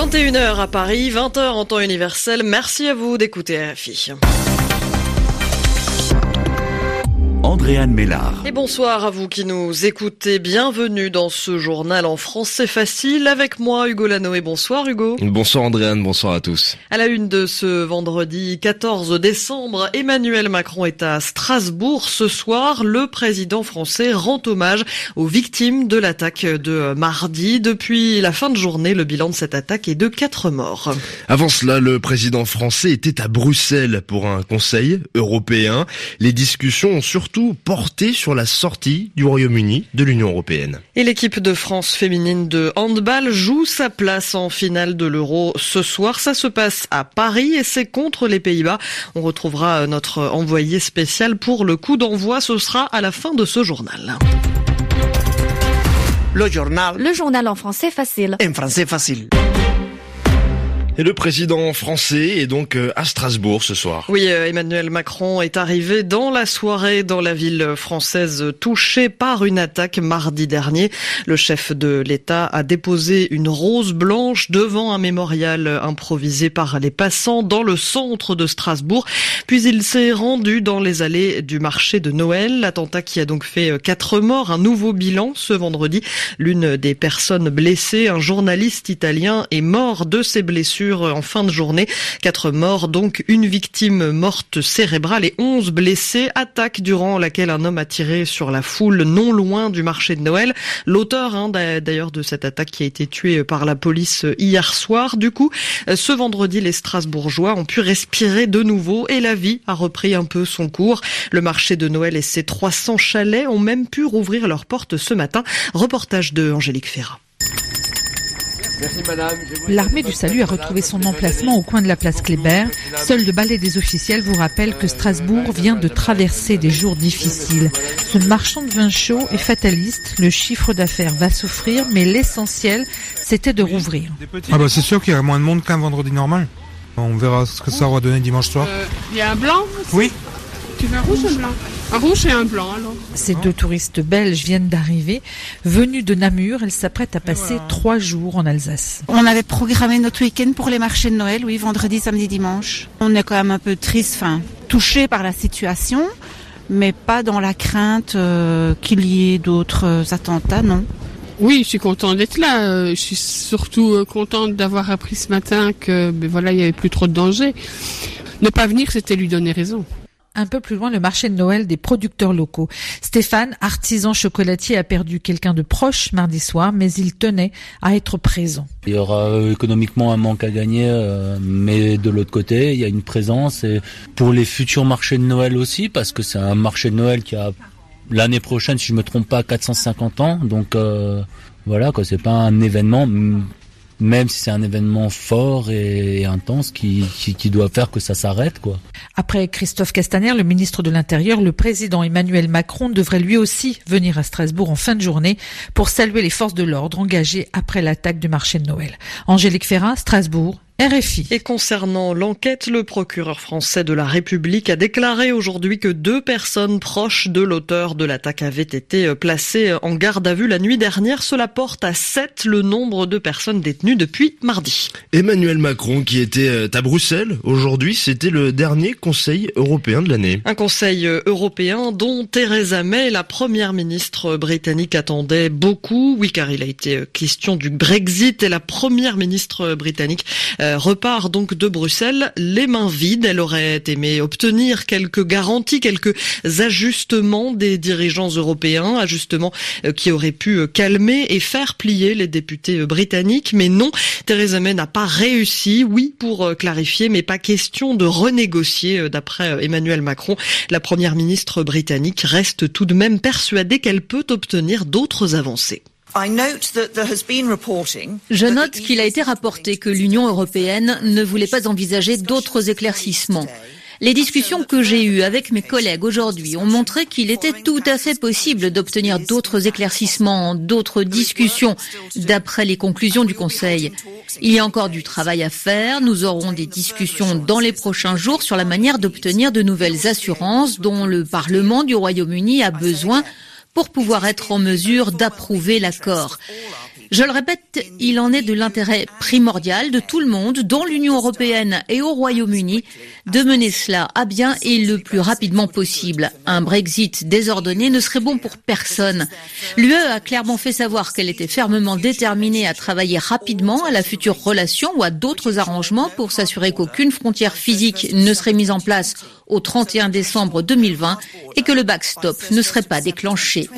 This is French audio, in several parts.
21h à Paris, 20h en temps universel. Merci à vous d'écouter RFI. Andréane Mélard. Et bonsoir à vous qui nous écoutez. Bienvenue dans ce journal en français facile avec moi, Hugo Lanoé. Bonsoir, Hugo. Bonsoir, Andréane. Bonsoir à tous. À la une de ce vendredi 14 décembre, Emmanuel Macron est à Strasbourg. Ce soir, le président français rend hommage aux victimes de l'attaque de mardi. Depuis la fin de journée, le bilan de cette attaque est de quatre morts. Avant cela, le président français était à Bruxelles pour un conseil européen. Les discussions ont surtout porté sur la sortie du Royaume-Uni de l'Union européenne. Et l'équipe de France féminine de handball joue sa place en finale de l'Euro ce soir. Ça se passe à Paris et c'est contre les Pays-Bas. On retrouvera notre envoyé spécial pour le coup d'envoi. Ce sera à la fin de ce journal. Le journal. Le journal en français facile. En français facile. Et le président français est donc euh, à Strasbourg ce soir. Oui, euh, Emmanuel Macron est arrivé dans la soirée dans la ville française touchée par une attaque mardi dernier. Le chef de l'État a déposé une rose blanche devant un mémorial improvisé par les passants dans le centre de Strasbourg. Puis il s'est rendu dans les allées du marché de Noël. L'attentat qui a donc fait euh, quatre morts, un nouveau bilan ce vendredi. L'une des personnes blessées, un journaliste italien, est mort de ses blessures en fin de journée. Quatre morts, donc une victime morte cérébrale et onze blessés. Attaque durant laquelle un homme a tiré sur la foule non loin du marché de Noël. L'auteur hein, d'ailleurs de cette attaque qui a été tué par la police hier soir. Du coup, ce vendredi, les Strasbourgeois ont pu respirer de nouveau et la vie a repris un peu son cours. Le marché de Noël et ses 300 chalets ont même pu rouvrir leurs portes ce matin. Reportage de Angélique Ferrat. L'armée du salut a retrouvé son emplacement au coin de la place Kléber. Seul le balai des officiels vous rappelle que Strasbourg vient de traverser des jours difficiles. Ce marchand de vin chaud est fataliste. Le chiffre d'affaires va souffrir, mais l'essentiel, c'était de rouvrir. Ah bah c'est sûr qu'il y a moins de monde qu'un vendredi normal. On verra ce que ça aura donné dimanche soir. Euh, Il y a un blanc Oui. Tu veux un rouge ou un blanc? Un rouge et un blanc alors. Ces deux touristes belges viennent d'arriver. Venus de Namur, elles s'apprêtent à passer trois jours en Alsace. On avait programmé notre week-end pour les marchés de Noël, oui, vendredi, samedi, dimanche. On est quand même un peu triste, enfin, touché par la situation, mais pas dans la crainte euh, qu'il y ait d'autres euh, attentats, non. Oui, je suis contente d'être là. Euh, Je suis surtout contente d'avoir appris ce matin que ben voilà, il y avait plus trop de danger. Ne pas venir, c'était lui donner raison. Un peu plus loin, le marché de Noël des producteurs locaux. Stéphane, artisan chocolatier, a perdu quelqu'un de proche mardi soir, mais il tenait à être présent. Il y aura euh, économiquement un manque à gagner, euh, mais de l'autre côté, il y a une présence pour les futurs marchés de Noël aussi, parce que c'est un marché de Noël qui a l'année prochaine, si je me trompe pas, 450 ans. Donc euh, voilà, quoi, c'est pas un événement, même si c'est un événement fort et, intense, qui, qui, qui doit faire que ça s'arrête, quoi. Après Christophe Castaner, le ministre de l'Intérieur, le président Emmanuel Macron devrait lui aussi venir à Strasbourg en fin de journée pour saluer les forces de l'ordre engagées après l'attaque du marché de Noël. Angélique Ferrat, Strasbourg, RFI. Et concernant l'enquête, le procureur français de la République a déclaré aujourd'hui que deux personnes proches de l'auteur de l'attaque avaient été placées en garde à vue la nuit dernière. Cela porte à sept le nombre de personnes détenues depuis mardi. Emmanuel Macron qui était euh, à Bruxelles aujourd'hui, c'était le dernier Conseil européen de l'année. Un conseil européen dont Theresa May, la première ministre britannique, attendait beaucoup. Oui, car il a été question du Brexit et la première ministre britannique euh, repart donc de Bruxelles les mains vides. Elle aurait aimé obtenir quelques garanties, quelques ajustements des dirigeants européens, ajustements euh, qui auraient pu euh, calmer et faire plier les députés euh, britanniques. Mais non, Theresa May n'a pas réussi. Oui, pour euh, clarifier, mais pas question de renégocier, euh, d'après euh, Emmanuel Macron. La première ministre britannique reste tout de même persuadée qu'elle peut obtenir d'autres avancées. Je note qu'il a été rapporté que l'Union européenne ne voulait pas envisager d'autres éclaircissements. Les discussions que j'ai eues avec mes collègues aujourd'hui ont montré qu'il était tout à fait possible d'obtenir d'autres éclaircissements, d'autres discussions, d'après les conclusions du Conseil. Il y a encore du travail à faire. Nous aurons des discussions dans les prochains jours sur la manière d'obtenir de nouvelles assurances dont le Parlement du Royaume-Uni a besoin pour pouvoir être en mesure d'approuver l'accord. Je le répète, il en est de l'intérêt primordial de tout le monde, dans l'Union européenne et au Royaume-Uni, de mener cela à bien et le plus rapidement possible. Un Brexit désordonné ne serait bon pour personne. L'UE a clairement fait savoir qu'elle était fermement déterminée à travailler rapidement à la future relation ou à d'autres arrangements pour s'assurer qu'aucune frontière physique ne serait mise en place au 31 décembre 2020 et que le backstop ne serait pas déclenché.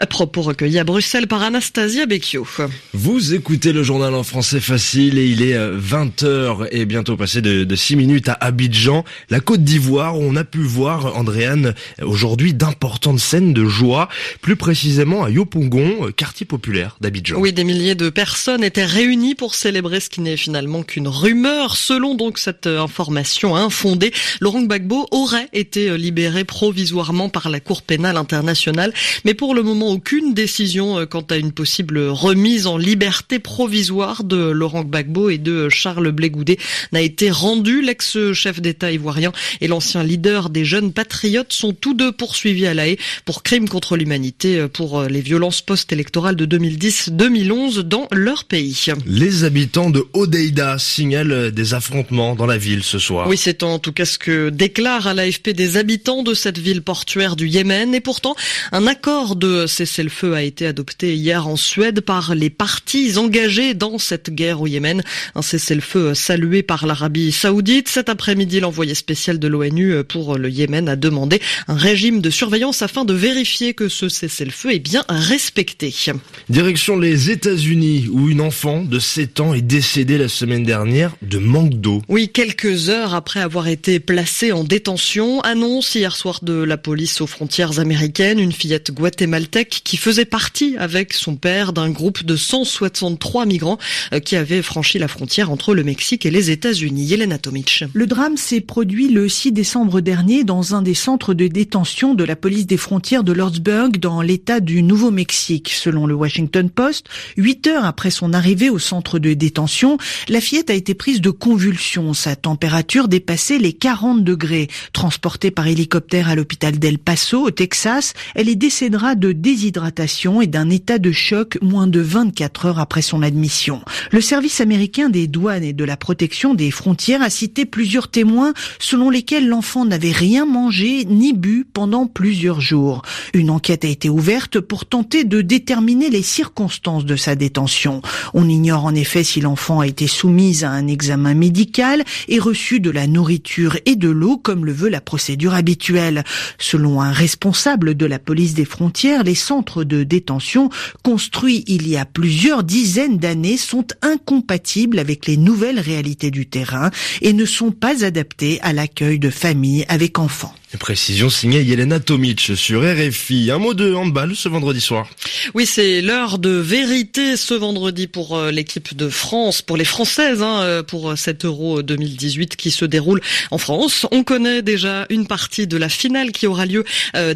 À propos recueillis à Bruxelles par Anastasia Becchio. Vous écoutez le journal en français facile et il est 20h euh, et bientôt passé de, 6 minutes à Abidjan, la Côte d'Ivoire où on a pu voir, Andréane, aujourd'hui d'importantes scènes de joie, plus précisément à Yopongon, quartier populaire d'Abidjan. Oui, des milliers de personnes étaient réunies pour célébrer ce qui n'est finalement qu'une rumeur. Selon donc cette euh, information infondée, Laurent Gbagbo aurait été euh, libéré provisoirement par la Cour pénale internationale. Mais pour le moment, aucune décision euh, quant à une possible remise en liberté provisoire de Laurent Gbagbo et de Charles Blé n'a été rendue. L'ex-chef d'État ivoirien et l'ancien leader des jeunes patriotes sont tous deux poursuivis à La pour crimes contre l'humanité pour les violences post-électorales de 2010-2011 dans leur pays. Les habitants de Odeida signalent des affrontements dans la ville ce soir. Oui, c'est en tout cas ce que déclarent à l'AFP des habitants de cette ville portuaire du Yémen. Et pourtant, un accord de cessez-le-feu a été adopté hier en Suède par les partis engagés dans cette guerre au Yémen. Un cessez-le-feu salué par l'Arabie saoudite. Cet après-midi, l'envoyé spécial de l'ONU pour le Yémen a demandé un régime de surveillance afin de vérifier que ce cessez-le-feu est bien respecté. Direction les États-Unis, où une enfant de 7 ans est décédée la semaine dernière de manque d'eau. Oui, quelques heures après avoir été placée en détention, annonce hier soir de la police aux frontières américaines, une fillette guatémaltèque qui faisait partie avec son père d'un groupe de 163 migrants euh, qui avaient franchi la frontière entre le Mexique et les États-Unis. Yelena Tomic. Le drame s'est produit le 6 décembre dernier dans un des centres de détention de la police des frontières de Lordsburg dans l'état du Nouveau-Mexique. Selon le Washington Post, huit heures après son arrivée au centre de détention, la fillette a été prise de convulsions. Sa température dépassait les 40 degrés. Transportée par hélicoptère à l'hôpital d'El Paso, au Texas, elle y décédera de déshydratation et d'un état de choc moins de 24 heures après son admission. Le service américain des douanes et de la protection des frontières a cité plusieurs témoins selon lesquels l'enfant n'avait rien mangé ni bu pendant plusieurs jours. Une enquête a été ouverte pour tenter de déterminer les circonstances de sa détention. On ignore en effet si l'enfant a été soumise à un examen médical et reçu de la nourriture et de l'eau comme le veut la procédure habituelle. Selon un responsable de la police des frontières, les centres de détention construits il y a plusieurs dizaines d'années sont incompatibles avec les nouvelles réalités du terrain et ne sont pas adaptés à l'accueil de familles avec enfants. Précision signée Yelena Tomic sur RFI. Un mot de handball ce vendredi soir. Oui, c'est l'heure de vérité ce vendredi pour euh, l'équipe de France, pour les Françaises, hein, euh, pour euh, cet Euro 2018 qui se déroule en France. On connaît déjà une partie de la finale qui aura lieu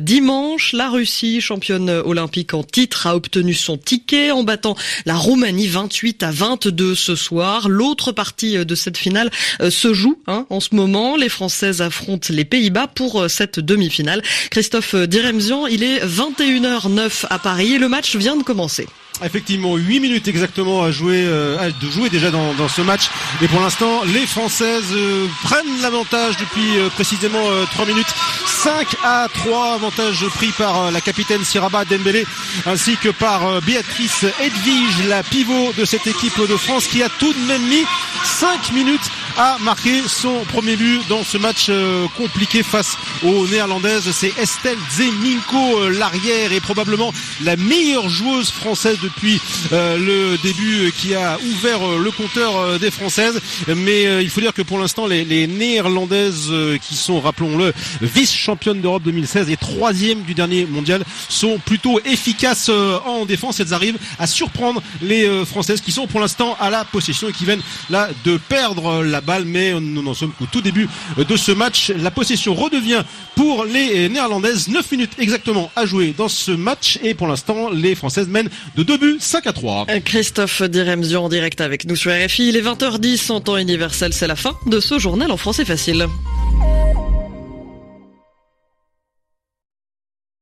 dimanche. La Russie, championne olympique en titre, a obtenu son ticket en battant la Roumanie 28 à 22 ce soir. L'autre partie de cette finale se joue hein, en ce moment. Les Françaises affrontent les Pays-Bas pour cette demi-finale. Christophe Diremzian, il est 21h09 à Paris et le match vient de commencer. Effectivement, 8 minutes exactement à jouer, euh, de jouer déjà dans, ce match. Et pour l'instant, les Françaises euh, prennent l'avantage depuis euh, précisément 3 minutes. 5 à 3, avantage pris par la capitaine Siraba Dembélé ainsi que par Béatrice Edwige, la pivot de cette équipe de France qui a tout de même mis 5 minutes à marquer son premier but dans ce match compliqué face aux Néerlandaises. C'est Estelle Zeminko, l'arrière, et probablement la meilleure joueuse française depuis euh, le début qui a ouvert euh, le compteur euh, des Françaises. Mais il faut dire que pour l'instant, les, les, Néerlandaises qui sont, rappelons-le, vice-championnes d'Europe 2016 et troisième du dernier mondial, sont plutôt efficaces en défense. Elles arrivent à surprendre les Françaises qui sont pour l'instant à la possession et qui viennent là de perdre la Mais nous n'en sommes qu'au tout début de ce match. La possession redevient pour les Néerlandaises. 9 minutes exactement à jouer dans ce match et pour l'instant, les Françaises mènent de 2 buts, 5 à 3. Christophe Diremzion en direct avec nous sur RFI. Il est 20h10 en temps universel. C'est la fin de ce journal en français facile.